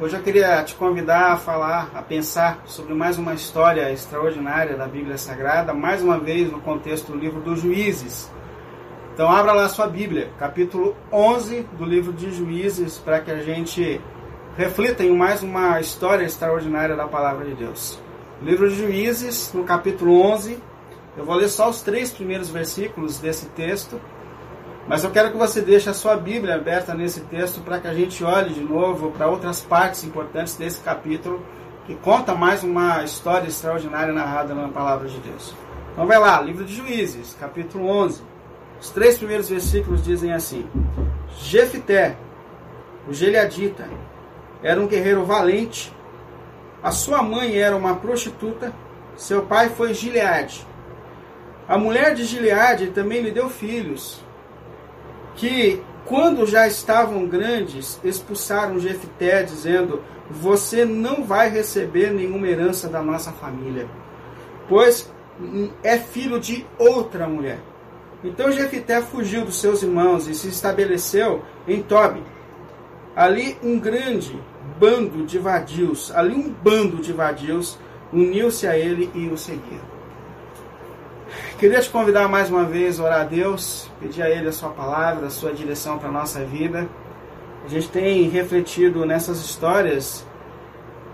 Hoje eu queria te convidar a falar, a pensar sobre mais uma história extraordinária da Bíblia Sagrada, mais uma vez no contexto do livro dos Juízes. Então abra lá sua Bíblia, capítulo 11 do livro de Juízes, para que a gente reflita em mais uma história extraordinária da palavra de Deus. Livro de Juízes, no capítulo 11, eu vou ler só os três primeiros versículos desse texto, mas eu quero que você deixe a sua Bíblia aberta nesse texto para que a gente olhe de novo para outras partes importantes desse capítulo que conta mais uma história extraordinária narrada na palavra de Deus. Então vai lá, livro de Juízes, capítulo 11. Os três primeiros versículos dizem assim: Jefité, o Geliadita, era um guerreiro valente. A sua mãe era uma prostituta. Seu pai foi Gileade. A mulher de Gileade também lhe deu filhos, que, quando já estavam grandes, expulsaram Jefité, dizendo: Você não vai receber nenhuma herança da nossa família, pois é filho de outra mulher. Então Jefité fugiu dos seus irmãos e se estabeleceu em Tobi. Ali um grande bando de vadios, ali um bando de vadios uniu-se a ele e o seguiram. Queria te convidar mais uma vez a orar a Deus, pedir a Ele a sua palavra, a sua direção para a nossa vida. A gente tem refletido nessas histórias,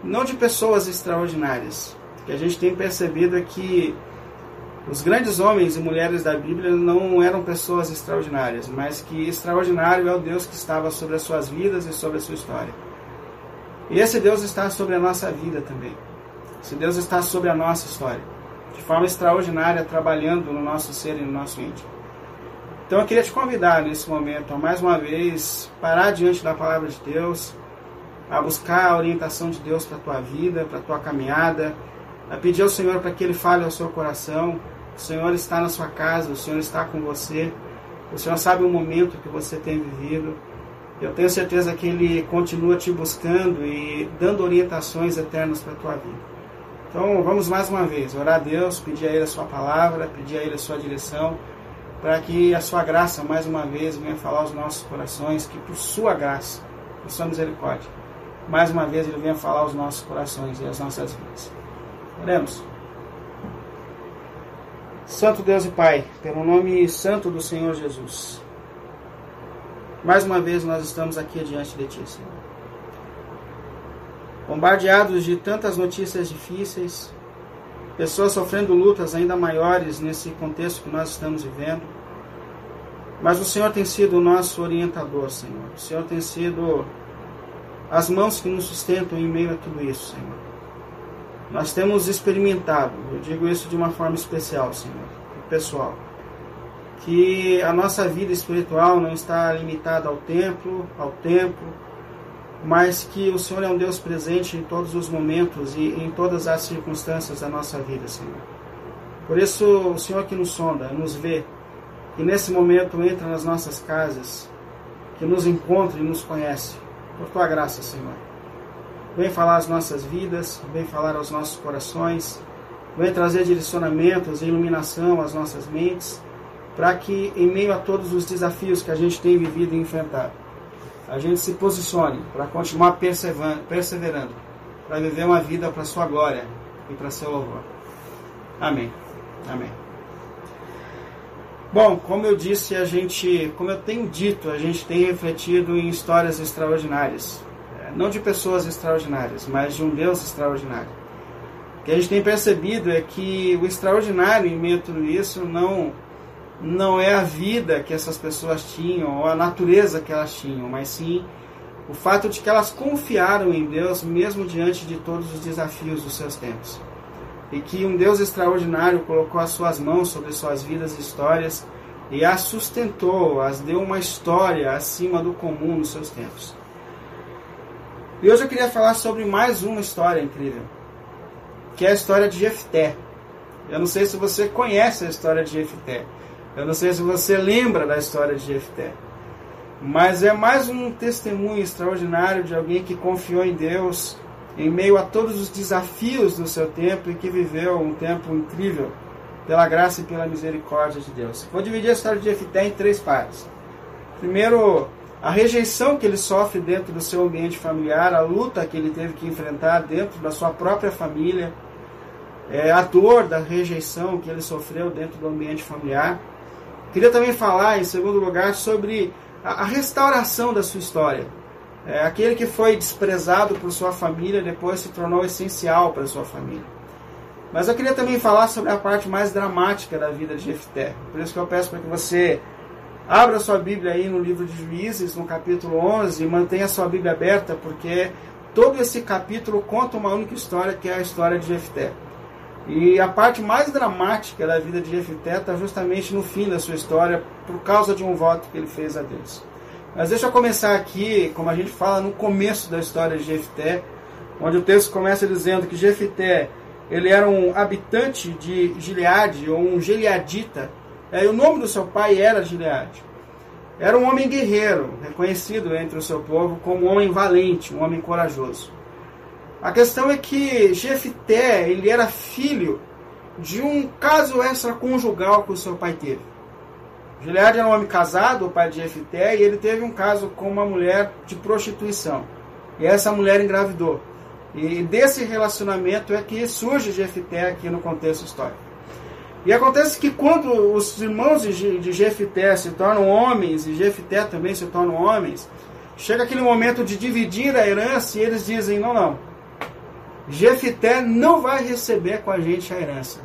não de pessoas extraordinárias, que a gente tem percebido é que os grandes homens e mulheres da Bíblia não eram pessoas extraordinárias, mas que extraordinário é o Deus que estava sobre as suas vidas e sobre a sua história. E esse Deus está sobre a nossa vida também. Esse Deus está sobre a nossa história de forma extraordinária, trabalhando no nosso ser e no nosso íntimo. Então eu queria te convidar nesse momento a mais uma vez parar diante da palavra de Deus, a buscar a orientação de Deus para a tua vida, para a tua caminhada, a pedir ao Senhor para que Ele fale ao seu coração. O Senhor está na sua casa, o Senhor está com você, o Senhor sabe o momento que você tem vivido. Eu tenho certeza que Ele continua te buscando e dando orientações eternas para a tua vida. Então vamos mais uma vez orar a Deus, pedir a Ele a sua palavra, pedir a Ele a sua direção, para que a sua graça mais uma vez venha falar aos nossos corações, que por sua graça, por sua misericórdia, mais uma vez Ele venha falar aos nossos corações e às nossas vidas. Oremos. Santo Deus e Pai, pelo nome santo do Senhor Jesus, mais uma vez nós estamos aqui diante de Ti, Senhor bombardeados de tantas notícias difíceis, pessoas sofrendo lutas ainda maiores nesse contexto que nós estamos vivendo. Mas o Senhor tem sido o nosso orientador, Senhor. O Senhor tem sido as mãos que nos sustentam em meio a tudo isso, Senhor. Nós temos experimentado, eu digo isso de uma forma especial, Senhor, pessoal, que a nossa vida espiritual não está limitada ao templo, ao tempo, mas que o Senhor é um Deus presente em todos os momentos e em todas as circunstâncias da nossa vida, Senhor. Por isso, o Senhor que nos sonda, nos vê, e nesse momento entra nas nossas casas, que nos encontra e nos conhece, por tua graça, Senhor. Vem falar às nossas vidas, vem falar aos nossos corações, vem trazer direcionamentos e iluminação às nossas mentes, para que, em meio a todos os desafios que a gente tem vivido e enfrentado, a gente se posicione para continuar perseverando, para viver uma vida para sua glória e para seu louvor. Amém. Amém. Bom, como eu disse, a gente, como eu tenho dito, a gente tem refletido em histórias extraordinárias. É, não de pessoas extraordinárias, mas de um Deus extraordinário. O que a gente tem percebido é que o extraordinário em meio a tudo isso não não é a vida que essas pessoas tinham ou a natureza que elas tinham, mas sim o fato de que elas confiaram em Deus mesmo diante de todos os desafios dos seus tempos. E que um Deus extraordinário colocou as suas mãos sobre suas vidas e histórias e as sustentou, as deu uma história acima do comum nos seus tempos. E hoje eu queria falar sobre mais uma história incrível, que é a história de Jefté. Eu não sei se você conhece a história de Jefté. Eu não sei se você lembra da história de Jefté, mas é mais um testemunho extraordinário de alguém que confiou em Deus em meio a todos os desafios do seu tempo e que viveu um tempo incrível pela graça e pela misericórdia de Deus. Vou dividir a história de Jefté em três partes. Primeiro, a rejeição que ele sofre dentro do seu ambiente familiar, a luta que ele teve que enfrentar dentro da sua própria família, é, a dor da rejeição que ele sofreu dentro do ambiente familiar. Queria também falar, em segundo lugar, sobre a, a restauração da sua história. É, aquele que foi desprezado por sua família depois se tornou essencial para sua família. Mas eu queria também falar sobre a parte mais dramática da vida de Jefté. Por isso que eu peço para que você Abra sua Bíblia aí no livro de Juízes, no capítulo 11, e mantenha sua Bíblia aberta, porque todo esse capítulo conta uma única história, que é a história de Jefté. E a parte mais dramática da vida de Jefté está justamente no fim da sua história, por causa de um voto que ele fez a Deus. Mas deixa eu começar aqui, como a gente fala no começo da história de Jefté, onde o texto começa dizendo que Jefté ele era um habitante de Gileade, ou um gileadita, é, o nome do seu pai era Gileade. Era um homem guerreiro, reconhecido entre o seu povo como um homem valente, um homem corajoso. A questão é que Jefité, ele era filho de um caso extraconjugal que o seu pai teve. Gileade era um homem casado, o pai de Jefité, e ele teve um caso com uma mulher de prostituição. E essa mulher engravidou. E desse relacionamento é que surge Jefité aqui no contexto histórico. E acontece que quando os irmãos de Jefité se tornam homens, e Jefité também se tornam homens, chega aquele momento de dividir a herança e eles dizem, não, não, Jefité não vai receber com a gente a herança.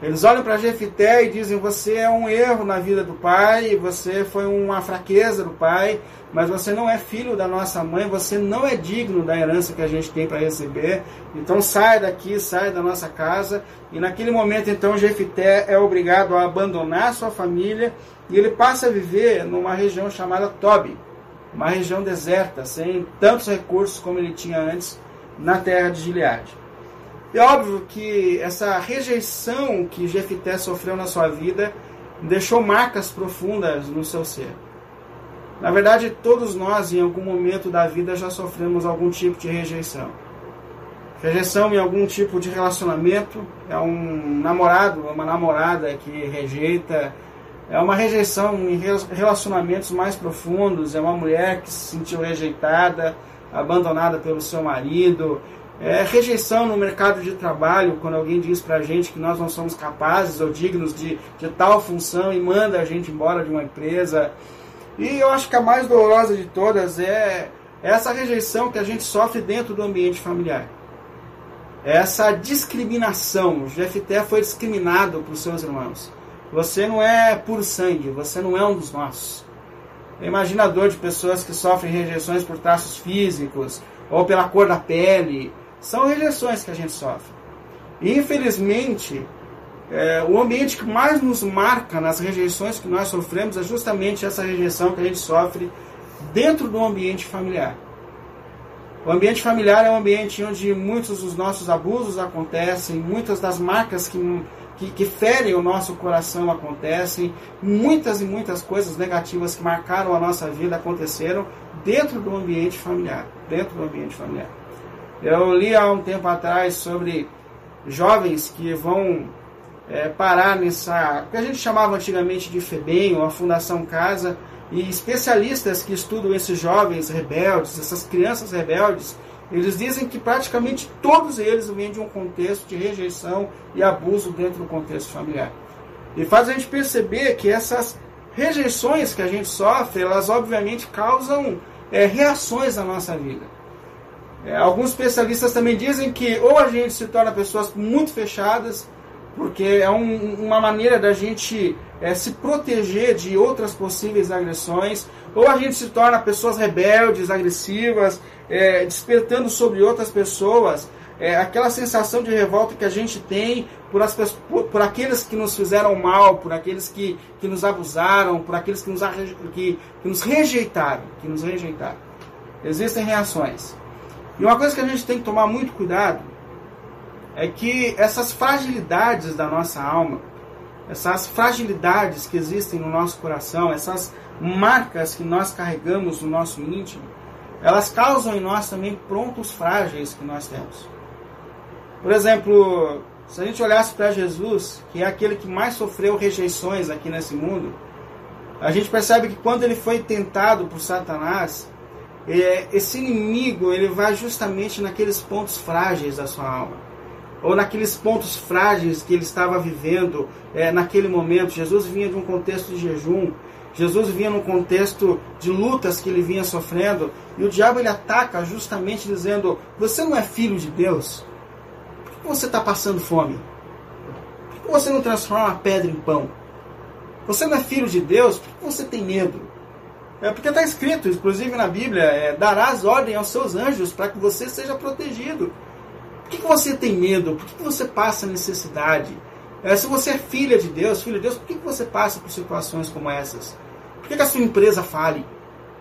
Eles olham para Jefité e dizem: Você é um erro na vida do pai, você foi uma fraqueza do pai, mas você não é filho da nossa mãe, você não é digno da herança que a gente tem para receber. Então sai daqui, sai da nossa casa. E naquele momento, então, Jefité é obrigado a abandonar sua família e ele passa a viver numa região chamada Tobi, uma região deserta, sem tantos recursos como ele tinha antes na terra de Gileade. É óbvio que essa rejeição que Jefité sofreu na sua vida deixou marcas profundas no seu ser. Na verdade, todos nós, em algum momento da vida, já sofremos algum tipo de rejeição. Rejeição em algum tipo de relacionamento, é um namorado, uma namorada que rejeita, é uma rejeição em relacionamentos mais profundos, é uma mulher que se sentiu rejeitada, abandonada pelo seu marido, é, rejeição no mercado de trabalho, quando alguém diz para a gente que nós não somos capazes ou dignos de, de tal função e manda a gente embora de uma empresa. E eu acho que a mais dolorosa de todas é essa rejeição que a gente sofre dentro do ambiente familiar. Essa discriminação. O Jefté foi discriminado por seus irmãos. Você não é por sangue, você não é um dos nossos. É imaginador de pessoas que sofrem rejeições por traços físicos ou pela cor da pele, são rejeições que a gente sofre. E, infelizmente, é, o ambiente que mais nos marca nas rejeições que nós sofremos é justamente essa rejeição que a gente sofre dentro do ambiente familiar. O ambiente familiar é um ambiente onde muitos dos nossos abusos acontecem, muitas das marcas que, que, que ferem o nosso coração acontecem, muitas e muitas coisas negativas que marcaram a nossa vida aconteceram dentro do ambiente familiar. Dentro do ambiente familiar. Eu li há um tempo atrás sobre jovens que vão é, parar nessa. que a gente chamava antigamente de FEBEM, ou a Fundação Casa, e especialistas que estudam esses jovens rebeldes, essas crianças rebeldes, eles dizem que praticamente todos eles vêm de um contexto de rejeição e abuso dentro do contexto familiar. E faz a gente perceber que essas rejeições que a gente sofre, elas obviamente causam é, reações na nossa vida. É, alguns especialistas também dizem que ou a gente se torna pessoas muito fechadas, porque é um, uma maneira da gente é, se proteger de outras possíveis agressões, ou a gente se torna pessoas rebeldes, agressivas, é, despertando sobre outras pessoas é, aquela sensação de revolta que a gente tem por, as, por, por, aqueles que nos fizeram mal, por aqueles que, que nos abusaram, por aqueles que nos, que, que nos rejeitaram, que nos rejeitaram. Existem reações. E uma coisa que a gente tem que tomar muito cuidado é que essas fragilidades da nossa alma, essas fragilidades que existem no nosso coração, essas marcas que nós carregamos no nosso íntimo, elas causam em nós também prontos frágeis que nós temos. Por exemplo, se a gente olhasse para Jesus, que é aquele que mais sofreu rejeições aqui nesse mundo, A gente percebe que quando ele foi tentado por Satanás, é, esse inimigo ele vai justamente naqueles pontos frágeis da sua alma, ou naqueles pontos frágeis que ele estava vivendo é, naquele momento. Jesus vinha de um contexto de jejum, Jesus vinha num contexto de lutas que ele vinha sofrendo, e o diabo ele ataca justamente dizendo: Você não é filho de Deus? Por que você está passando fome? Por que você não transforma a pedra em pão? Você não é filho de Deus? Por que você tem medo? É porque está escrito, inclusive na Bíblia, é, darás ordem aos seus anjos para que você seja protegido. Por que, que você tem medo? Por que, que você passa necessidade? É, se você é filha de Deus, filho de Deus, por que, que você passa por situações como essas? Por que, que a sua empresa fale?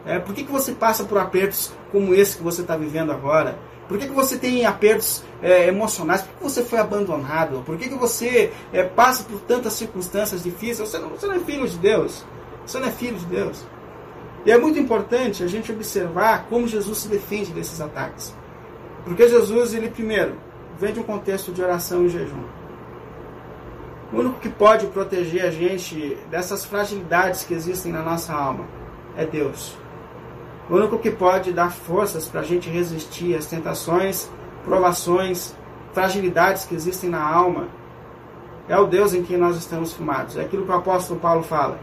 É, por que, que você passa por apertos como esse que você está vivendo agora? Por que, que você tem apertos é, emocionais? Por que você foi abandonado? Por que, que você é, passa por tantas circunstâncias difíceis? Você não, você não é filho de Deus. Você não é filho de Deus. E é muito importante a gente observar como Jesus se defende desses ataques. Porque Jesus, ele primeiro, vem de um contexto de oração e jejum. O único que pode proteger a gente dessas fragilidades que existem na nossa alma é Deus. O único que pode dar forças para a gente resistir às tentações, provações, fragilidades que existem na alma é o Deus em quem nós estamos firmados. É aquilo que o apóstolo Paulo fala.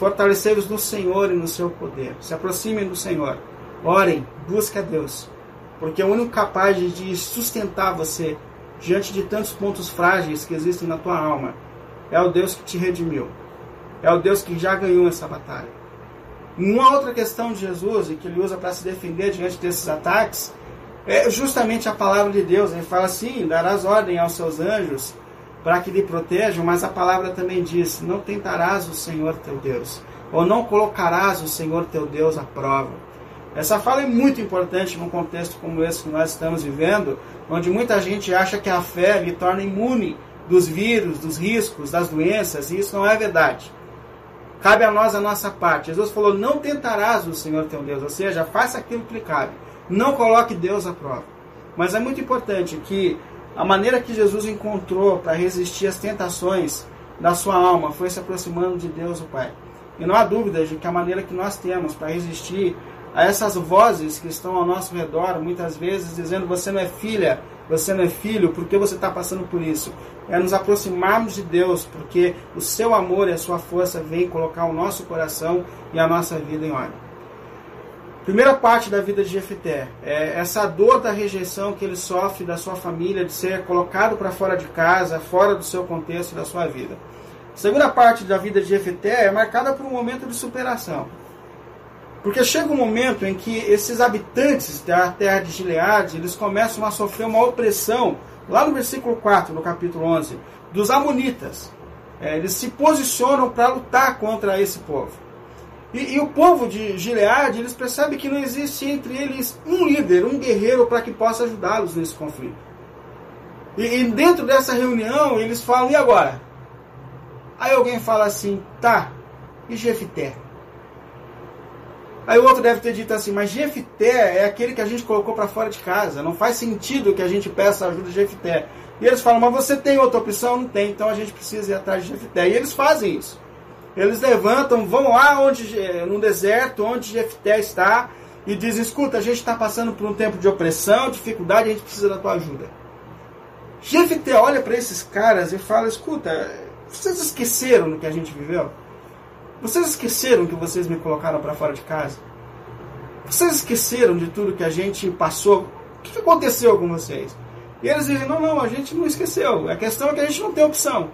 Fortalecei-vos no Senhor e no seu poder. Se aproximem do Senhor. Orem, busquem a Deus. Porque é o único capaz de sustentar você diante de tantos pontos frágeis que existem na tua alma. É o Deus que te redimiu. É o Deus que já ganhou essa batalha. Uma outra questão de Jesus e que ele usa para se defender diante desses ataques é justamente a palavra de Deus. Ele fala assim: darás ordem aos seus anjos para que lhe protejam, mas a palavra também diz: não tentarás o Senhor teu Deus, ou não colocarás o Senhor teu Deus à prova. Essa fala é muito importante num contexto como esse que nós estamos vivendo, onde muita gente acha que a fé lhe torna imune dos vírus, dos riscos, das doenças, e isso não é verdade. Cabe a nós a nossa parte. Jesus falou: não tentarás o Senhor teu Deus, ou seja, faça aquilo que lhe cabe. Não coloque Deus à prova. Mas é muito importante que a maneira que Jesus encontrou para resistir às tentações da sua alma foi se aproximando de Deus, o Pai. E não há dúvida de que a maneira que nós temos para resistir a essas vozes que estão ao nosso redor, muitas vezes dizendo: você não é filha, você não é filho, por que você está passando por isso? É nos aproximarmos de Deus, porque o seu amor e a sua força vêm colocar o nosso coração e a nossa vida em ordem. Primeira parte da vida de Jefité é essa dor da rejeição que ele sofre da sua família, de ser colocado para fora de casa, fora do seu contexto da sua vida. Segunda parte da vida de Jefité é marcada por um momento de superação. Porque chega um momento em que esses habitantes da terra de Gileade, eles começam a sofrer uma opressão, lá no versículo 4, no capítulo 11, dos amonitas. É, eles se posicionam para lutar contra esse povo. E, e, o povo de Gileade, eles percebem que não existe entre eles um líder, um guerreiro para que possa ajudá-los nesse conflito. E, e, dentro dessa reunião, eles falam, e agora? Aí alguém fala assim, tá, e Jefité? Aí o outro deve ter dito assim, mas Jefité é aquele que a gente colocou para fora de casa, não faz sentido que a gente peça ajuda de Jefité. E eles falam, mas você tem outra opção? Não tem, então a gente precisa ir atrás de Jefité. E eles fazem isso. Eles levantam, vão lá onde, no deserto, onde Jefté está, e dizem, escuta, a gente está passando por um tempo de opressão, dificuldade, a gente precisa da tua ajuda. Jefté olha para esses caras e fala, escuta, vocês esqueceram do que a gente viveu? Vocês esqueceram que vocês me colocaram para fora de casa? Vocês esqueceram de tudo que a gente passou? O que aconteceu com vocês? E eles dizem, não, não, a gente não esqueceu. A questão é que a gente não tem opção.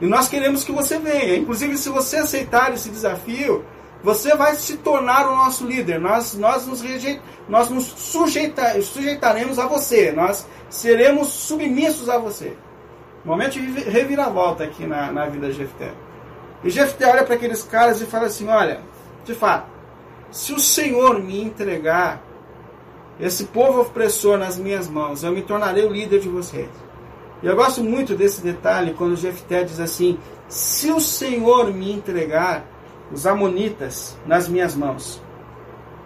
E nós queremos que você venha. Inclusive, se você aceitar esse desafio, você vai se tornar o nosso líder. Nós, nós, nos, nós nos sujeita, sujeitaremos a você. Nós seremos submissos a você. Momento de reviravolta aqui na, na vida de Jefté. E Jefté olha para aqueles caras e fala assim: Olha, de fato, se o Senhor me entregar esse povo opressor nas minhas mãos, eu me tornarei o líder de vocês. E eu gosto muito desse detalhe quando Jefté diz assim: Se o Senhor me entregar os amonitas nas minhas mãos,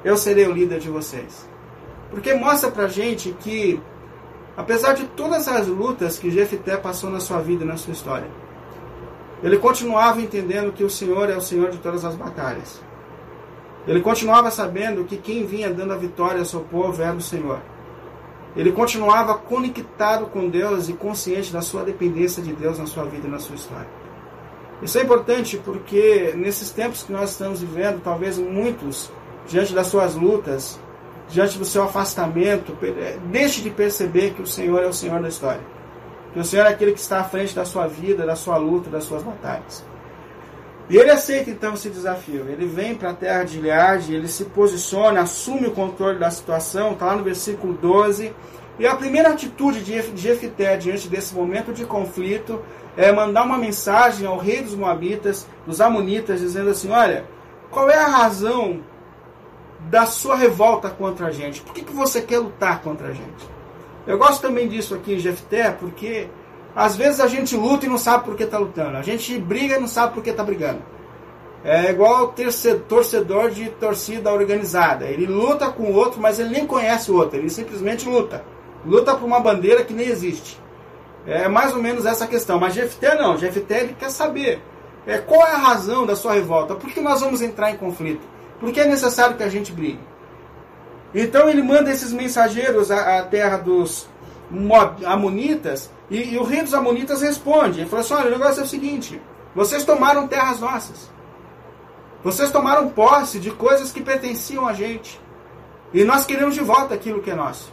eu serei o líder de vocês. Porque mostra pra gente que, apesar de todas as lutas que Jefté passou na sua vida e na sua história, ele continuava entendendo que o Senhor é o Senhor de todas as batalhas. Ele continuava sabendo que quem vinha dando a vitória ao seu povo era o Senhor. Ele continuava conectado com Deus e consciente da sua dependência de Deus na sua vida e na sua história. Isso é importante porque nesses tempos que nós estamos vivendo, talvez muitos, diante das suas lutas, diante do seu afastamento, deixe de perceber que o Senhor é o Senhor da história. Que o Senhor é aquele que está à frente da sua vida, da sua luta, das suas batalhas. E ele aceita então esse desafio. Ele vem para a terra de Gileade, ele se posiciona, assume o controle da situação, está lá no versículo 12. E a primeira atitude de Jefité diante desse momento de conflito é mandar uma mensagem ao rei dos Moabitas, dos Amonitas, dizendo assim: Olha, qual é a razão da sua revolta contra a gente? Por que, que você quer lutar contra a gente? Eu gosto também disso aqui em Jefté, porque às vezes a gente luta e não sabe por que está lutando. A gente briga e não sabe por que está brigando. É igual torcedor de torcida organizada. Ele luta com o outro, mas ele nem conhece o outro. Ele simplesmente luta. Luta por uma bandeira que nem existe. É mais ou menos essa questão. Mas Jefté não. Jefté ele quer saber é, qual é a razão da sua revolta. Por que nós vamos entrar em conflito? Por que é necessário que a gente brigue? Então ele manda esses mensageiros à, à terra dos Amonitas e, e, o rei dos Amonitas responde. Ele falou assim: olha, o negócio é o seguinte: vocês tomaram terras nossas. Vocês tomaram posse de coisas que pertenciam a gente. E nós queremos de volta aquilo que é nosso.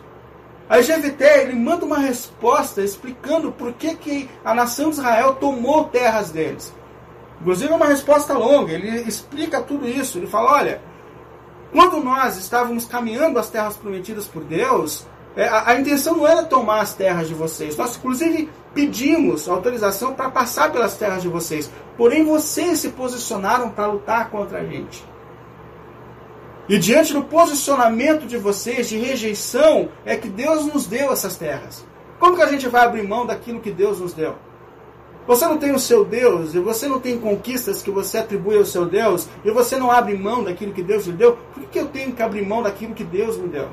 Aí Jefité, ele manda uma resposta explicando por que, que a nação de Israel tomou terras deles. Inclusive é uma resposta longa, ele explica tudo isso. Ele fala, olha, quando nós estávamos caminhando as terras prometidas por Deus, é, a, a, intenção não era tomar as terras de vocês. Nós, inclusive, pedimos autorização para passar pelas terras de vocês. Porém, vocês se posicionaram para lutar contra a gente. E diante do posicionamento de vocês, de rejeição, é que Deus nos deu essas terras. Como que a gente vai abrir mão daquilo que Deus nos deu? Você não tem o seu Deus, e você não tem conquistas que você atribui ao seu Deus, e você não abre mão daquilo que Deus lhe deu, por que eu tenho que abrir mão daquilo que Deus me deu?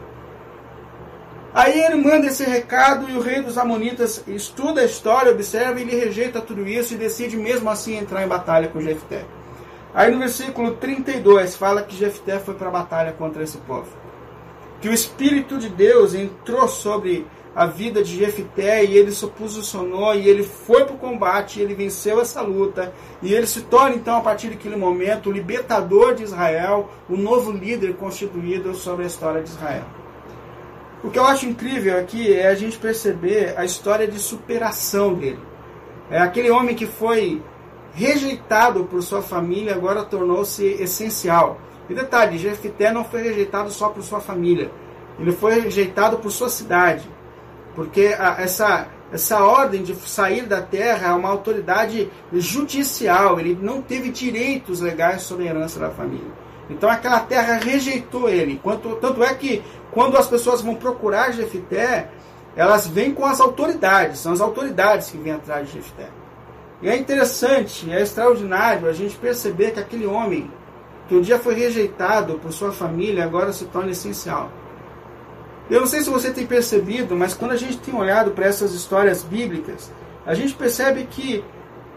Aí ele manda esse recado e o rei dos Amonitas estuda a história, observa e ele rejeita tudo isso e decide mesmo assim entrar em batalha com Jefté. Aí no versículo 32 fala que Jefté foi para a batalha contra esse povo. Que o Espírito de Deus entrou sobre a vida de Jefté e ele se posicionou e ele foi para o combate, e ele venceu essa luta e ele se torna então a partir daquele momento o libertador de Israel, o novo líder constituído sobre a história de Israel. O que eu acho incrível aqui é a gente perceber a história de superação dele. É aquele homem que foi rejeitado por sua família, agora tornou-se essencial. E detalhe, Jefité não foi rejeitado só por sua família, ele foi rejeitado por sua cidade. Porque a, essa, essa ordem de sair da terra é uma autoridade judicial, ele não teve direitos legais sobre a herança da família. Então aquela terra rejeitou ele. Quanto, tanto é que quando as pessoas vão procurar Jefité, elas vêm com as autoridades, são as autoridades que vêm atrás de Jefité. E é interessante, é extraordinário a gente perceber que aquele homem, que um dia foi rejeitado por sua família, agora se torna essencial. Eu não sei se você tem percebido, mas quando a gente tem olhado para essas histórias bíblicas, a gente percebe que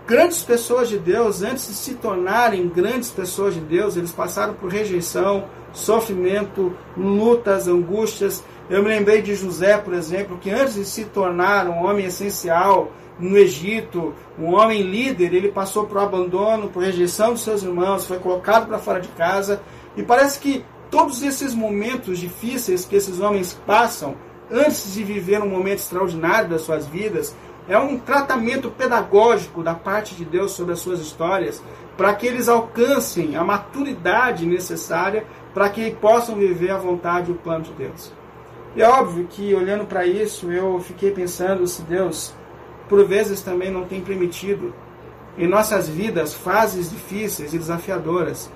grandes pessoas de Deus, antes de se tornarem grandes pessoas de Deus, eles passaram por rejeição, sofrimento, lutas, angústias. Eu me lembrei de José, por exemplo, que antes de se tornar um homem essencial no Egito, um homem líder, ele passou por abandono, por rejeição dos seus irmãos, foi colocado para fora de casa. E parece que todos esses momentos difíceis que esses homens passam, antes de viver um momento extraordinário das suas vidas, é um tratamento pedagógico da parte de Deus sobre as suas histórias, para que eles alcancem a maturidade necessária para que possam viver a vontade o plano de Deus. E é óbvio que, olhando para isso, eu fiquei pensando se Deus, por vezes, também não tem permitido em nossas vidas fases difíceis e desafiadoras,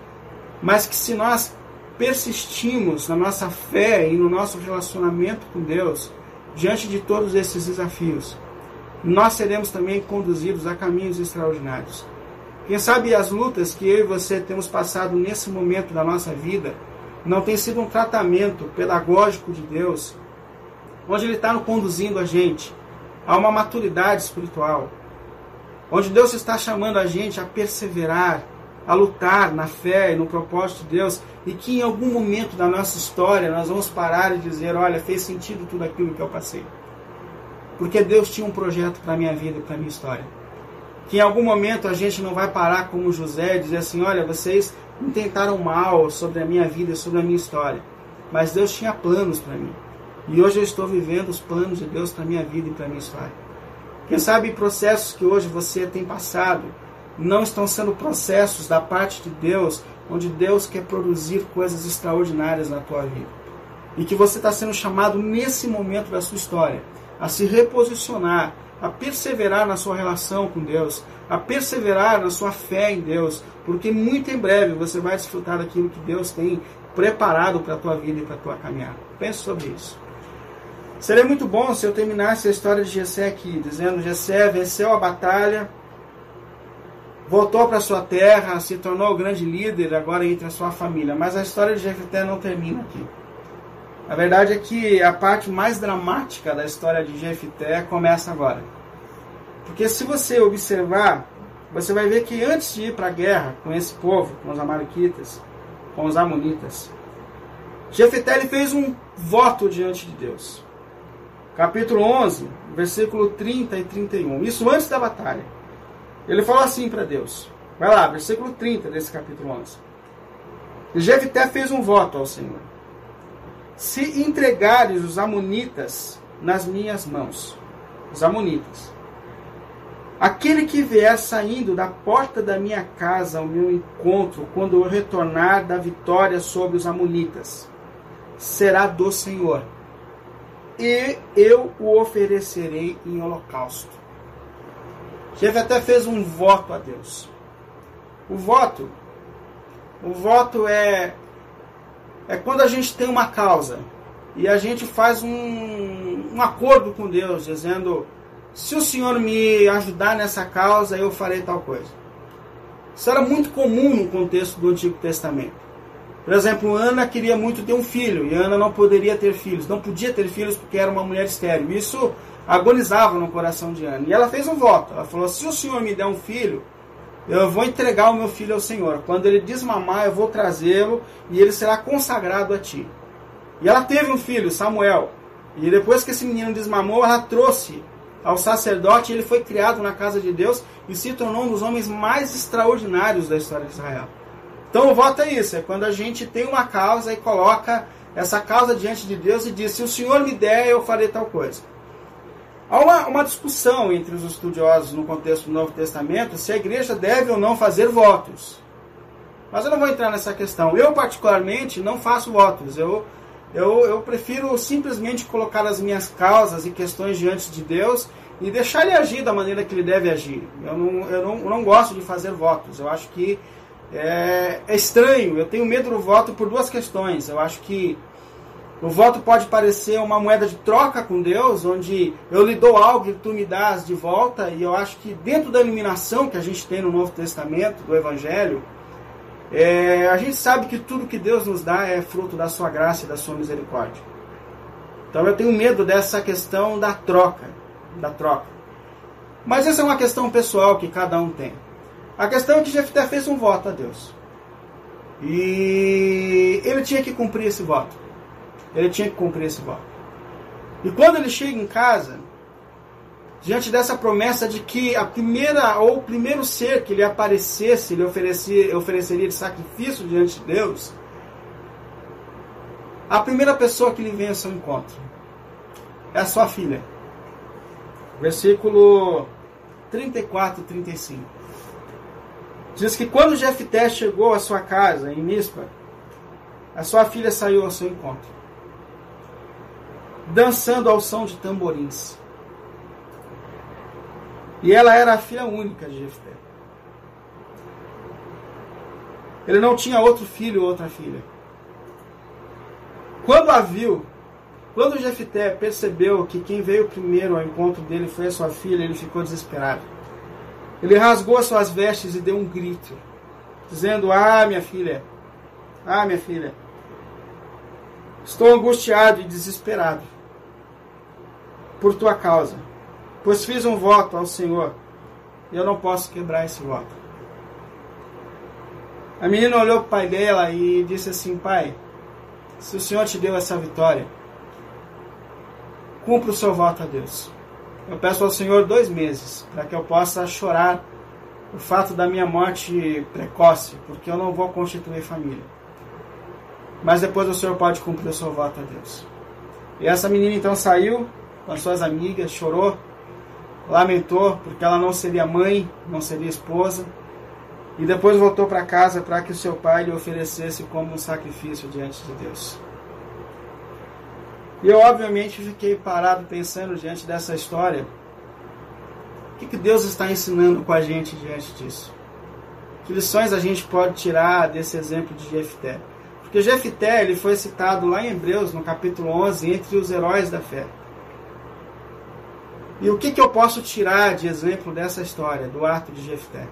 mas que se nós persistimos na nossa fé e no nosso relacionamento com Deus, diante de todos esses desafios, nós seremos também conduzidos a caminhos extraordinários. Quem sabe as lutas que eu e você temos passado nesse momento da nossa vida não tem sido um tratamento pedagógico de Deus, onde Ele está conduzindo a gente a uma maturidade espiritual, onde Deus está chamando a gente a perseverar, a lutar na fé e no propósito de Deus, e que em algum momento da nossa história nós vamos parar e dizer: olha, fez sentido tudo aquilo que eu passei. Porque Deus tinha um projeto para a minha vida e para a minha história. Que em algum momento a gente não vai parar como José e dizer assim: olha, vocês intentaram mal sobre a minha vida sobre a minha história. Mas Deus tinha planos para mim. E hoje eu estou vivendo os planos de Deus para a minha vida e para minha história. Quem sabe processos que hoje você tem passado não estão sendo processos da parte de Deus, onde Deus quer produzir coisas extraordinárias na tua vida. E que você está sendo chamado nesse momento da sua história a se reposicionar, a perseverar na sua relação com Deus, a perseverar na sua fé em Deus, porque muito em breve você vai desfrutar daquilo que Deus tem preparado para a tua vida e para a tua caminhada. Pense sobre isso. Seria muito bom se eu terminasse a história de Jessé aqui, dizendo Jessé venceu a batalha, voltou para sua terra, se tornou o grande líder agora entre a sua família. Mas a história de Jefté não termina aqui. A verdade é que a parte mais dramática da história de Jefté começa agora. Porque se você observar, você vai ver que antes de ir para a guerra com esse povo, com os amalequitas, com os amonitas, Jefté ele fez um voto diante de Deus. Capítulo 11, versículo 30 e 31. Isso antes da batalha. Ele falou assim para Deus. Vai lá, versículo 30 desse capítulo 11. Jefté fez um voto ao Senhor. Se entregares os amonitas nas minhas mãos, os amonitas, aquele que vier saindo da porta da minha casa ao meu encontro, quando eu retornar da vitória sobre os amonitas, será do Senhor, e eu o oferecerei em holocausto. Jeff até fez um voto a Deus. O voto, o voto é é quando a gente tem uma causa e a gente faz um, um acordo com Deus, dizendo: se o Senhor me ajudar nessa causa, eu farei tal coisa. Isso era muito comum no contexto do Antigo Testamento. Por exemplo, Ana queria muito ter um filho e Ana não poderia ter filhos, não podia ter filhos porque era uma mulher estéril. Isso agonizava no coração de Ana. E ela fez um voto. Ela falou: se o Senhor me der um filho, eu vou entregar o meu filho ao Senhor. Quando ele desmamar, eu vou trazê-lo e ele será consagrado a ti. E ela teve um filho, Samuel. E depois que esse menino desmamou, ela trouxe ao sacerdote. Ele foi criado na casa de Deus e se tornou um dos homens mais extraordinários da história de Israel. Então o voto é isso: é quando a gente tem uma causa e coloca essa causa diante de Deus e diz: se o Senhor me der, eu farei tal coisa. Há uma, uma discussão entre os estudiosos no contexto do Novo Testamento se a igreja deve ou não fazer votos. Mas eu não vou entrar nessa questão. Eu, particularmente, não faço votos. Eu, eu, eu prefiro simplesmente colocar as minhas causas e questões diante de Deus e deixar ele agir da maneira que ele deve agir. Eu não, eu não, eu não gosto de fazer votos. Eu acho que é, é estranho. Eu tenho medo do voto por duas questões. Eu acho que o voto pode parecer uma moeda de troca com Deus, onde eu lhe dou algo e tu me dás de volta, e eu acho que dentro da iluminação que a gente tem no Novo Testamento, do Evangelho, é, a gente sabe que tudo que Deus nos dá é fruto da sua graça e da sua misericórdia. Então eu tenho medo dessa questão da troca, da troca. Mas essa é uma questão pessoal que cada um tem. A questão é que Jefté fez um voto a Deus. E ele tinha que cumprir esse voto. Ele tinha que cumprir esse voto. E quando ele chega em casa, diante dessa promessa de que a primeira ou o primeiro ser que lhe aparecesse, ele oferecia, ofereceria de sacrifício diante de Deus, a primeira pessoa que lhe vem ao seu encontro é a sua filha. Versículo 34 e 35. Diz que quando Jefté chegou à sua casa em Mispa, a sua filha saiu ao seu encontro dançando ao som de tamborins. E ela era a filha única de Jefté. Ele não tinha outro filho ou outra filha. Quando a viu, quando Jefté percebeu que quem veio primeiro ao encontro dele foi a sua filha, ele ficou desesperado. Ele rasgou as suas vestes e deu um grito, dizendo: Ah, minha filha, ah, minha filha, estou angustiado e desesperado por tua causa, pois fiz um voto ao Senhor e eu não posso quebrar esse voto. A menina olhou para o pai dela e disse assim: Pai, se o Senhor te deu essa vitória, cumpra o seu voto a Deus. Eu peço ao Senhor dois meses para que eu possa chorar o fato da minha morte precoce, porque eu não vou constituir família. Mas depois o Senhor pode cumprir o seu voto a Deus. E essa menina então saiu com as suas amigas, chorou, lamentou, porque ela não seria mãe, não seria esposa, e depois voltou para casa para que o seu pai lhe oferecesse como um sacrifício diante de Deus. E eu, obviamente, fiquei parado pensando diante dessa história. O que, que Deus está ensinando com a gente diante disso? Que lições a gente pode tirar desse exemplo de Jefté? Porque Jefté ele foi citado lá em Hebreus, no capítulo 11, entre os heróis da fé. E o que, que eu posso tirar de exemplo dessa história, do ato de Jefté?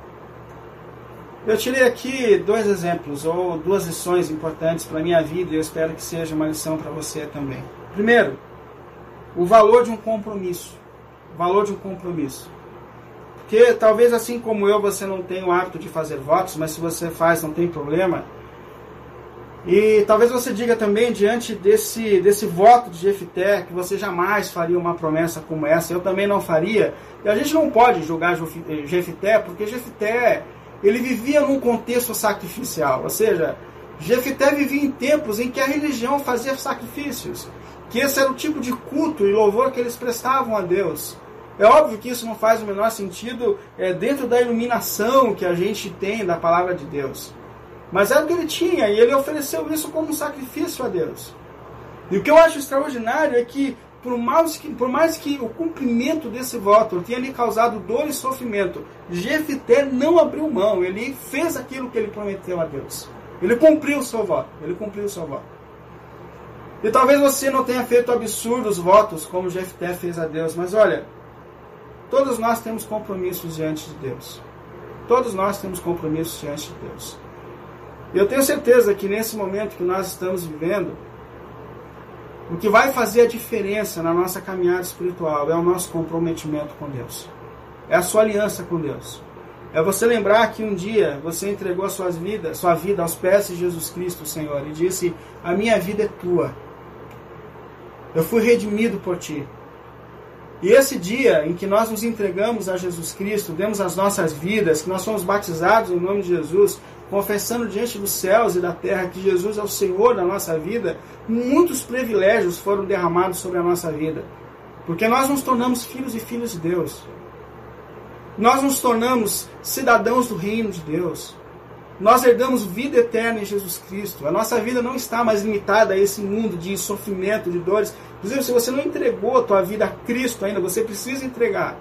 Eu tirei aqui dois exemplos, ou duas lições importantes para a minha vida, e eu espero que seja uma lição para você também. Primeiro, o valor de um compromisso. O valor de um compromisso. Porque talvez assim como eu, você não tenha o hábito de fazer votos, mas se você faz, não tem problema. E talvez você diga também, diante desse, desse voto de Jefité, que você jamais faria uma promessa como essa. Eu também não faria. E a gente não pode julgar Jefité, porque Jefité ele vivia num contexto sacrificial, ou seja, Jefité vivia em tempos em que a religião fazia sacrifícios, que esse era o tipo de culto e louvor que eles prestavam a Deus. É óbvio que isso não faz o menor sentido é, dentro da iluminação que a gente tem da palavra de Deus. Mas era o que ele tinha e ele ofereceu isso como um sacrifício a Deus. E o que eu acho extraordinário é que por mais que, por mais que o cumprimento desse voto tenha lhe causado dor e sofrimento, Jefité não abriu mão, ele fez aquilo que ele prometeu a Deus. Ele cumpriu o seu voto, ele cumpriu o seu voto. E talvez você não tenha feito absurdos votos como Jefté fez a Deus, mas olha, todos nós temos compromissos diante de Deus. Todos nós temos compromissos diante de Deus. Eu tenho certeza que nesse momento que nós estamos vivendo, o que vai fazer a diferença na nossa caminhada espiritual é o nosso comprometimento com Deus. É a sua aliança com Deus. É você lembrar que um dia você entregou sua vida, sua vida aos pés de Jesus Cristo, Senhor, e disse: "A minha vida é tua. Eu fui redimido por ti." E esse dia em que nós nos entregamos a Jesus Cristo, demos as nossas vidas, que nós fomos batizados em nome de Jesus, confessando diante dos céus e da terra que Jesus é o Senhor da nossa vida, muitos privilégios foram derramados sobre a nossa vida. Porque nós nos tornamos filhos e filhas de Deus. Nós nos tornamos cidadãos do reino de Deus. Nós herdamos vida eterna em Jesus Cristo. A nossa vida não está mais limitada a esse mundo de sofrimento, de dores. Inclusive, se você não entregou a tua vida a Cristo ainda, você precisa entregar.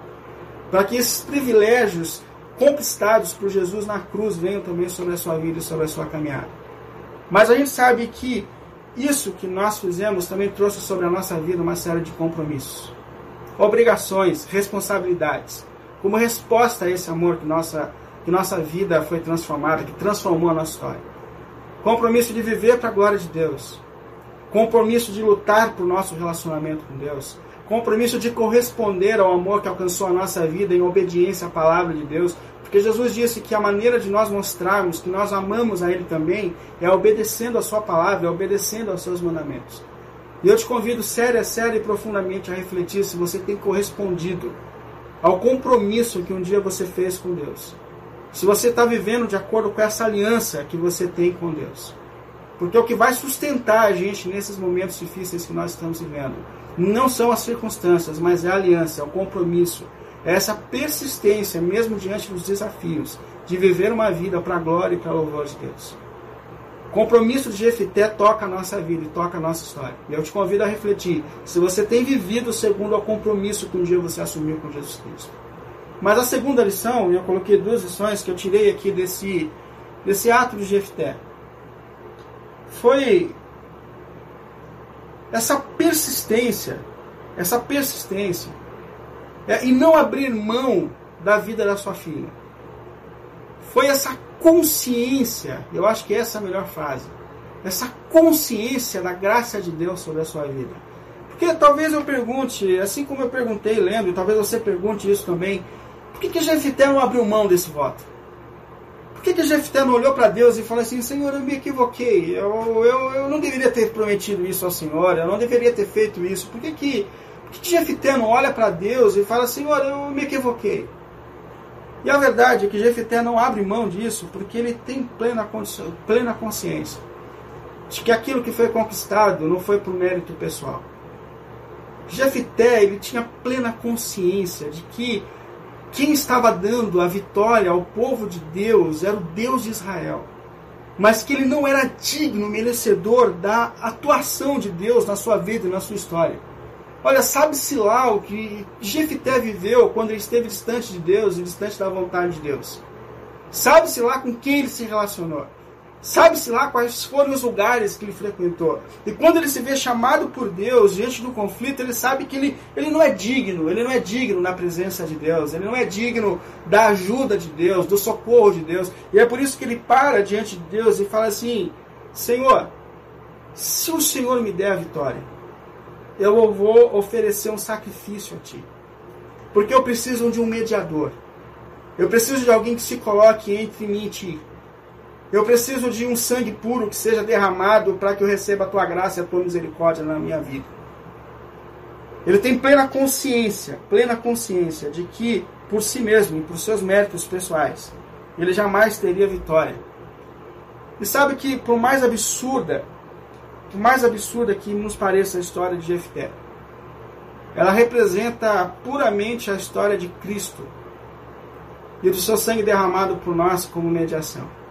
Para que esses privilégios conquistados por Jesus na cruz venham também sobre a sua vida e sobre a sua caminhada. Mas a gente sabe que isso que nós fizemos também trouxe sobre a nossa vida uma série de compromissos, obrigações, responsabilidades, como resposta a esse amor que nossa, que nossa vida foi transformada, que transformou a nossa história. Compromisso de viver para a glória de Deus, compromisso de lutar por nosso relacionamento com Deus, compromisso de corresponder ao amor que alcançou a nossa vida em obediência à palavra de Deus, porque Jesus disse que a maneira de nós mostrarmos que nós amamos a Ele também é obedecendo a Sua palavra, é obedecendo aos Seus mandamentos. E eu te convido séria, séria e profundamente a refletir se você tem correspondido ao compromisso que um dia você fez com Deus. Se você está vivendo de acordo com essa aliança que você tem com Deus. Porque o que vai sustentar a gente nesses momentos difíceis que nós estamos vivendo não são as circunstâncias, mas é a aliança, é o compromisso, é essa persistência, mesmo diante dos desafios, de viver uma vida para a glória e para a louvor de Deus. O compromisso de Jefité toca a nossa vida e toca a nossa história. E eu te convido a refletir se você tem vivido segundo o compromisso que um dia você assumiu com Jesus Cristo. Mas a segunda lição, e eu coloquei duas lições que eu tirei aqui desse, desse ato de Jefté, foi essa persistência, essa persistência, é, e não abrir mão da vida da sua filha. Foi essa consciência, eu acho que essa é a melhor frase, essa consciência da graça de Deus sobre a sua vida. Porque talvez eu pergunte, assim como eu perguntei lendo, talvez você pergunte isso também, Por que, que Jefité não abriu mão desse voto? Que, que Jefité não olhou para Deus e falou assim, Senhor, eu me equivoquei, eu, eu, eu não deveria ter prometido isso ao Senhor, eu não deveria ter feito isso. Por que, que, por que, Jefité não olha para Deus e fala, Senhor, eu me equivoquei? E a verdade é que Jefité não abre mão disso porque ele tem plena, plena consciência de que aquilo que foi conquistado não foi por mérito pessoal. Jefité ele tinha plena consciência de que quem estava dando a vitória ao povo de Deus era o Deus de Israel, mas que ele não era digno, merecedor da atuação de Deus na sua vida e na sua história. Olha, sabe-se lá o que Jefité viveu quando ele esteve distante de Deus e distante da vontade de Deus. Sabe-se lá com quem ele se relacionou. Sabe-se lá quais foram os lugares que ele frequentou. E quando ele se vê chamado por Deus diante do conflito, ele sabe que ele, ele não é digno, ele não é digno na presença de Deus, ele não é digno da ajuda de Deus, do socorro de Deus. E é por isso que ele para diante de Deus e fala assim: Senhor, se o Senhor me der a vitória, eu vou oferecer um sacrifício a Ti. Porque eu preciso de um mediador. Eu preciso de alguém que se coloque entre mim e Ti. Eu preciso de um sangue puro que seja derramado para que eu receba a tua graça e a tua misericórdia na minha vida. Ele tem plena consciência, plena consciência de que por si mesmo e por seus méritos pessoais, ele jamais teria vitória. E sabe que por mais absurda, por mais absurda que nos pareça a história de Jefté, ela representa puramente a história de Cristo e do seu sangue derramado por nós como mediação.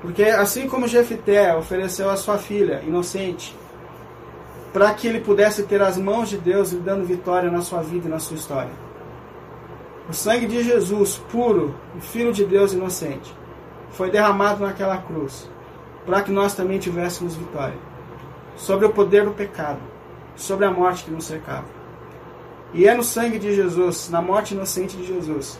Porque assim como Jefité ofereceu a sua filha inocente para que ele pudesse ter as mãos de Deus lhe dando vitória na sua vida e na sua história. O sangue de Jesus, puro, o Filho de Deus inocente, foi derramado naquela cruz para que nós também tivéssemos vitória sobre o poder do pecado, sobre a morte que nos cercava. E é no sangue de Jesus, na morte inocente de Jesus,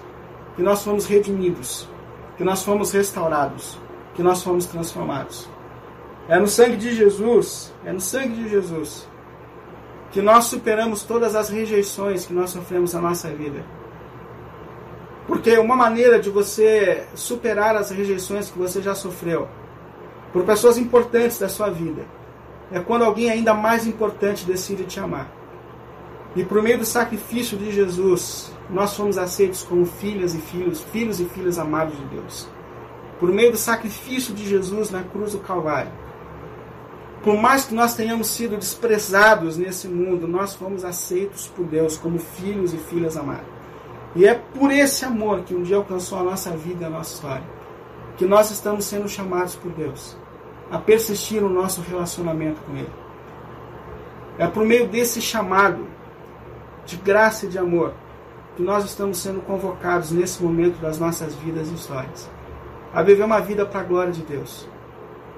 que nós fomos redimidos, que nós fomos restaurados, que nós fomos transformados. É no sangue de Jesus, é no sangue de Jesus que nós superamos todas as rejeições que nós sofremos na nossa vida. Porque uma maneira de você superar as rejeições que você já sofreu por pessoas importantes da sua vida é quando alguém ainda mais importante decide te amar. E por meio do sacrifício de Jesus, nós fomos aceitos como filhas e filhos, filhos e filhas amados de Deus por meio do sacrifício de Jesus na cruz do Calvário. Por mais que nós tenhamos sido desprezados nesse mundo, nós fomos aceitos por Deus como filhos e filhas amadas. E é por esse amor que um dia alcançou a nossa vida e a nossa história que nós estamos sendo chamados por Deus a persistir no nosso relacionamento com Ele. É por meio desse chamado de graça e de amor que nós estamos sendo convocados nesse momento das nossas vidas e histórias a viver uma vida para a glória de Deus,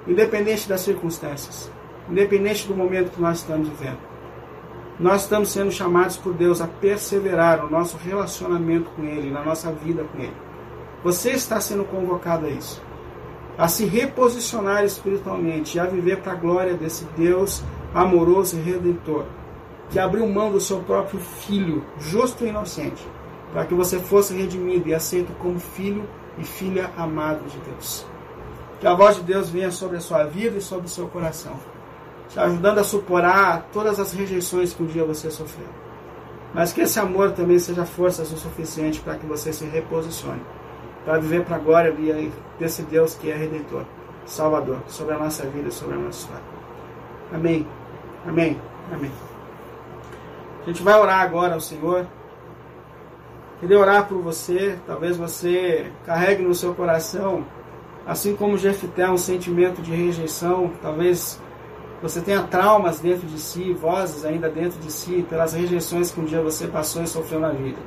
independente das circunstâncias, independente do momento que nós estamos vivendo. Nós estamos sendo chamados por Deus a perseverar no nosso relacionamento com Ele, na nossa vida com Ele. Você está sendo convocado a isso, a se reposicionar espiritualmente e a viver para a glória desse Deus amoroso e redentor, que abriu mão do seu próprio filho, justo e inocente, para que você fosse redimido e aceito como filho e filha amada de Deus. Que a voz de Deus venha sobre a sua vida e sobre o seu coração, te ajudando a superar todas as rejeições que um dia você sofreu. Mas que esse amor também seja força o suficiente para que você se reposicione, para viver para a glória desse Deus que é Redentor, Salvador, sobre a nossa vida e sobre a nossa história. Amém. Amém. Amém. A gente vai orar agora ao Senhor. Queria orar por você, talvez você carregue no seu coração, assim como Jefté, um sentimento de rejeição, talvez você tenha traumas dentro de si, vozes ainda dentro de si, pelas rejeições que um dia você passou e sofreu na vida.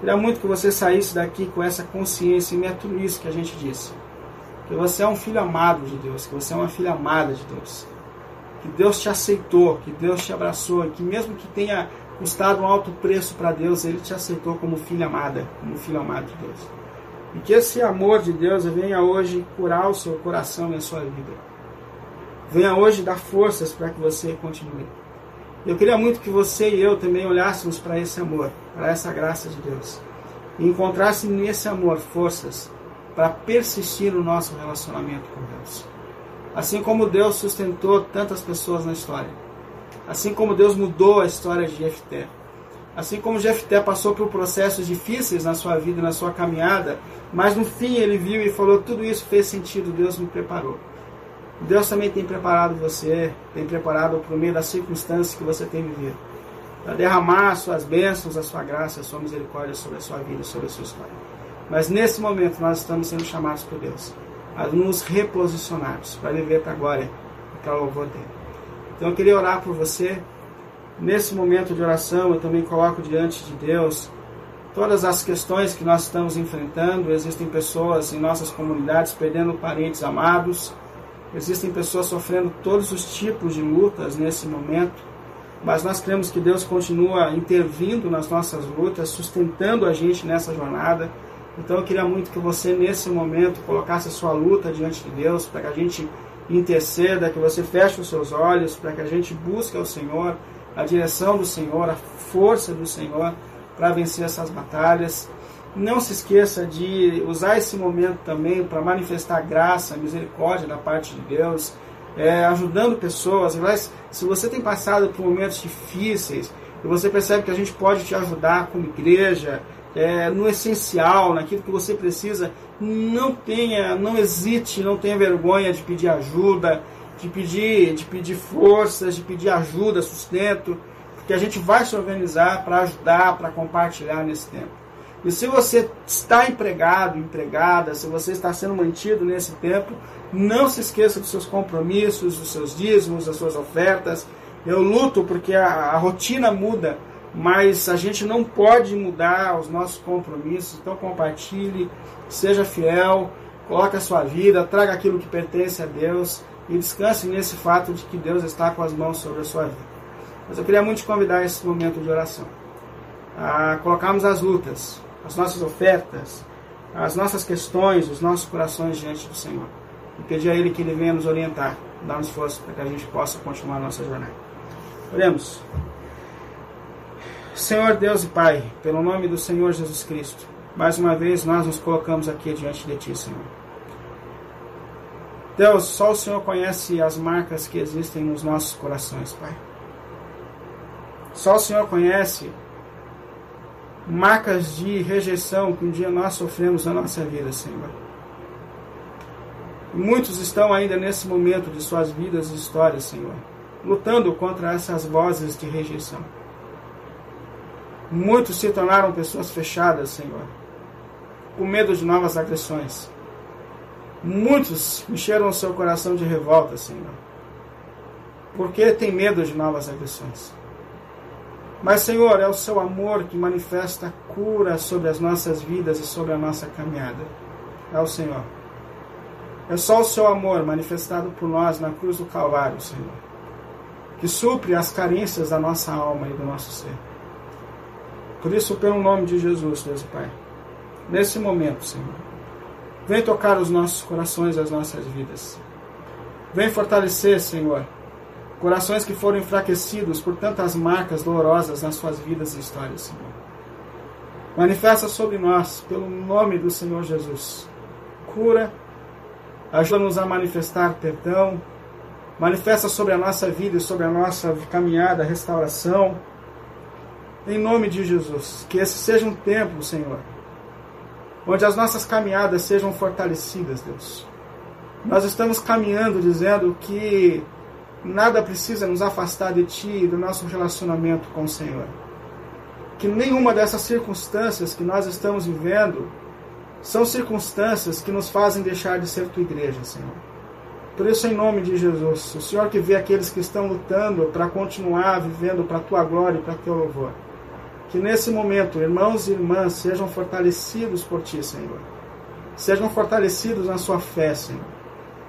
Queria muito que você saísse daqui com essa consciência, e é tudo isso que a gente disse. Que você é um filho amado de Deus, que você é uma filha amada de Deus. Que Deus te aceitou, que Deus te abraçou, que mesmo que tenha custado um alto preço para Deus, Ele te aceitou como filha amada, como filho amado de Deus. E que esse amor de Deus venha hoje curar o seu coração e a sua vida. Venha hoje dar forças para que você continue. Eu queria muito que você e eu também olhássemos para esse amor, para essa graça de Deus. e encontrasse nesse amor forças para persistir no nosso relacionamento com Deus. Assim como Deus sustentou tantas pessoas na história, assim como Deus mudou a história de Jefté, assim como Jefté passou por processos difíceis na sua vida, na sua caminhada, mas no fim ele viu e falou: tudo isso fez sentido, Deus me preparou. Deus também tem preparado você, tem preparado por meio das circunstâncias que você tem vivido, para derramar as suas bênçãos, a sua graça, a sua misericórdia sobre a sua vida, sobre a sua história. Mas nesse momento nós estamos sendo chamados por Deus a nos reposicionarmos para viver para a glória e para o louvor dele. Então eu queria orar por você. Nesse momento de oração eu também coloco diante de Deus todas as questões que nós estamos enfrentando. Existem pessoas em nossas comunidades perdendo parentes amados Existem pessoas sofrendo todos os tipos de lutas nesse momento, mas nós cremos que Deus continua intervindo nas nossas lutas, sustentando a gente nessa jornada. Então eu queria muito que você, nesse momento, colocasse a sua luta diante de Deus, para que a gente interceda, que você feche os seus olhos, para que a gente busque o Senhor, a direção do Senhor, a força do Senhor para vencer essas batalhas. Não se esqueça de usar esse momento também para manifestar graça, misericórdia da parte de Deus, é, ajudando pessoas. Mas se você tem passado por momentos difíceis e você percebe que a gente pode te ajudar como igreja, é, no essencial, naquilo que você precisa, não tenha, não hesite, não tenha vergonha de pedir ajuda, de pedir, de pedir forças, de pedir ajuda, sustento, porque a gente vai se organizar para ajudar, para compartilhar nesse tempo. E se você está empregado, empregada, se você está sendo mantido nesse tempo, não se esqueça dos seus compromissos, dos seus dízimos, das suas ofertas. Eu luto porque a, a rotina muda, mas a gente não pode mudar os nossos compromissos. Então compartilhe, seja fiel, coloque a sua vida, traga aquilo que pertence a Deus e descanse nesse fato de que Deus está com as mãos sobre a sua vida. Mas eu queria muito te convidar a esse momento de oração, a colocarmos as lutas, as nossas ofertas, as nossas questões, os nossos corações diante do Senhor. E pedir a Ele que Ele venha nos orientar, dar-nos força para que a gente possa continuar a nossa jornada. Oremos. Senhor Deus e Pai, pelo nome do Senhor Jesus Cristo, mais uma vez nós nos colocamos aqui diante de Ti, Senhor. Deus, só o Senhor conhece as marcas que existem nos nossos corações, Pai. Só o Senhor conhece marcas de rejeição que um dia nós sofremos na nossa vida, Senhor. Muitos estão ainda nesse momento de suas vidas e histórias, Senhor, lutando contra essas vozes de rejeição. Muitos se tornaram pessoas fechadas, Senhor, com medo de novas agressões. Muitos encheram o seu coração de revolta, Senhor, porque tem medo de novas agressões. Mas, Senhor, é o seu amor que manifesta cura sobre as nossas vidas e sobre a nossa caminhada. É o Senhor. É só o seu amor manifestado por nós na cruz do Calvário, Senhor, que supre as carências da nossa alma e do nosso ser. Por isso, pelo nome de Jesus, Deus Pai, nesse momento, Senhor, vem tocar os nossos corações e as nossas vidas. Vem fortalecer, Senhor, Corações que foram enfraquecidos por tantas marcas dolorosas nas suas vidas e histórias, Senhor. Manifesta sobre nós, pelo nome do Senhor Jesus. Cura, ajuda-nos a manifestar perdão, manifesta sobre a nossa vida e sobre a nossa caminhada, restauração. Em nome de Jesus, que esse seja um tempo, Senhor, onde as nossas caminhadas sejam fortalecidas, Deus. Nós estamos caminhando dizendo que Nada precisa nos afastar de Ti e do nosso relacionamento com o Senhor. Que nenhuma dessas circunstâncias que nós estamos vivendo são circunstâncias que nos fazem deixar de ser Tua igreja, Senhor. Por isso, em nome de Jesus, o Senhor que vê aqueles que estão lutando para continuar vivendo para a Tua glória e para Teu louvor. Que nesse momento, irmãos e irmãs sejam fortalecidos por Ti, Senhor. Sejam fortalecidos na sua fé, Senhor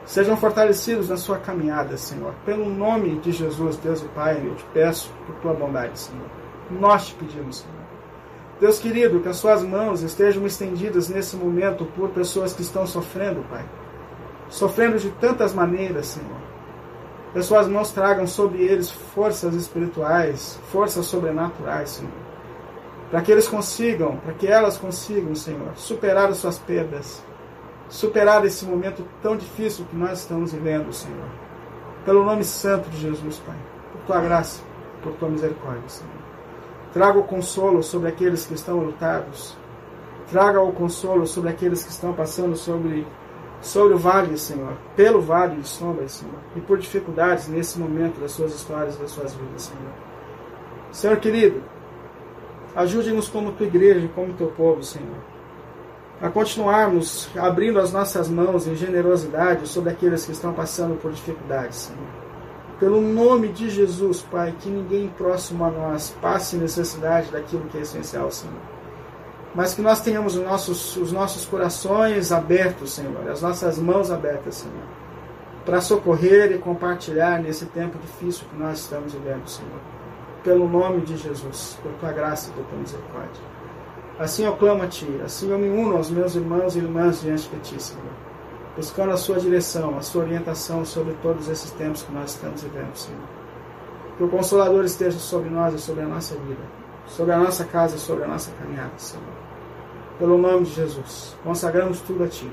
Sejam fortalecidos na sua caminhada, Senhor. Pelo nome de Jesus, Deus e Pai, eu te peço por tua bondade, Senhor. Nós te pedimos, Senhor. Deus querido, que as suas mãos estejam estendidas nesse momento por pessoas que estão sofrendo, Pai. Sofrendo de tantas maneiras, Senhor. Que as suas mãos tragam sobre eles forças espirituais, forças sobrenaturais, Senhor. Para que eles consigam, para que elas consigam, Senhor, superar as suas perdas, superar esse momento tão difícil que nós estamos vivendo, Senhor. Pelo nome santo de Jesus, Pai, por tua graça, por tua misericórdia, Senhor. Traga o consolo sobre aqueles que estão lutados. Traga o consolo sobre aqueles que estão passando sobre, sobre o vale, Senhor, pelo vale de sombras, Senhor, e por dificuldades nesse momento das suas histórias, das suas vidas, Senhor. Senhor querido, ajude-nos como tua igreja, como teu povo, Senhor, a continuarmos abrindo as nossas mãos em generosidade sobre aqueles que estão passando por dificuldades, Senhor. Pelo nome de Jesus, Pai, que ninguém próximo a nós passe necessidade daquilo que é essencial, Senhor mas que nós tenhamos os nossos, os nossos corações abertos, Senhor, as nossas mãos abertas, Senhor, para socorrer e compartilhar nesse tempo difícil que nós estamos vivendo, Senhor. Pelo nome de Jesus, por tua graça e por tua misericórdia. Assim eu clamo a Ti, assim eu me uno aos meus irmãos e irmãs diante de Ti, Senhor, buscando a Sua direção, a Sua orientação sobre todos esses tempos que nós estamos vivendo, Senhor. Que o Consolador esteja sobre nós e sobre a nossa vida, sobre a nossa casa e sobre a nossa caminhada, Senhor pelo nome de Jesus. Consagramos tudo a Ti.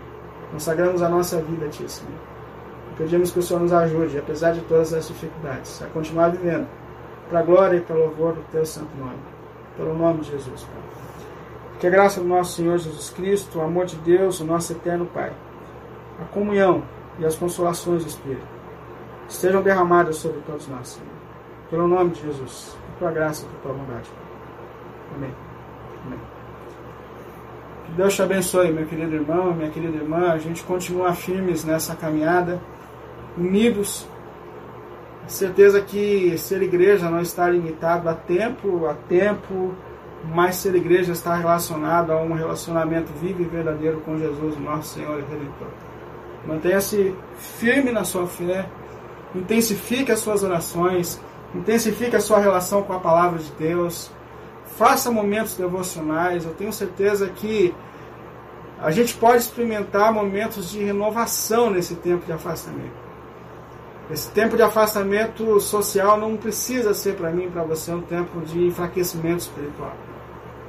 Consagramos a nossa vida a Ti, Senhor. Pedimos que o Senhor nos ajude, apesar de todas as dificuldades, a continuar vivendo para a glória e para o louvor do Teu santo nome. Pelo nome de Jesus, Pai. Que a graça do nosso Senhor Jesus Cristo, o amor de Deus, o nosso eterno Pai, a comunhão e as consolações do Espírito estejam derramadas sobre todos nós, Senhor. Pelo nome de Jesus, por tua graça por tua bondade. Amém. Amém. Que Deus te abençoe, meu querido irmão, minha querida irmã. A gente continua firmes nessa caminhada, unidos. Certeza que ser igreja não está limitado a tempo, a tempo, mas ser igreja está relacionado a um relacionamento vivo e verdadeiro com Jesus, nosso Senhor e Redentor. Mantenha-se firme na sua fé, intensifique as suas orações, intensifique a sua relação com a palavra de Deus faça momentos devocionais. Eu tenho certeza que a gente pode experimentar momentos de renovação nesse tempo de afastamento. Esse tempo de afastamento social não precisa ser para mim e para você um tempo de enfraquecimento espiritual.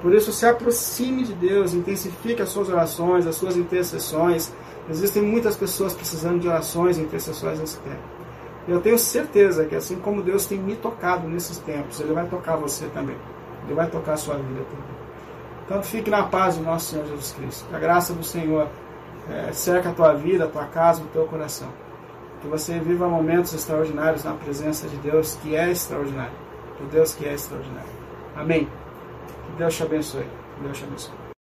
Por isso, se aproxime de Deus, intensifique as suas orações, as suas intercessões. Existem muitas pessoas precisando de orações e intercessões nesse tempo. Eu tenho certeza que, assim como Deus tem me tocado nesses tempos, Ele vai tocar você também. Ele vai tocar a sua vida também. Então fique na paz do nosso Senhor Jesus Cristo. Que a graça do Senhor é, cerca a tua vida, a tua casa, o teu coração. Que você viva momentos extraordinários na presença de Deus que é extraordinário. Do Deus que é extraordinário. Amém. Que Deus te abençoe. Que Deus te abençoe.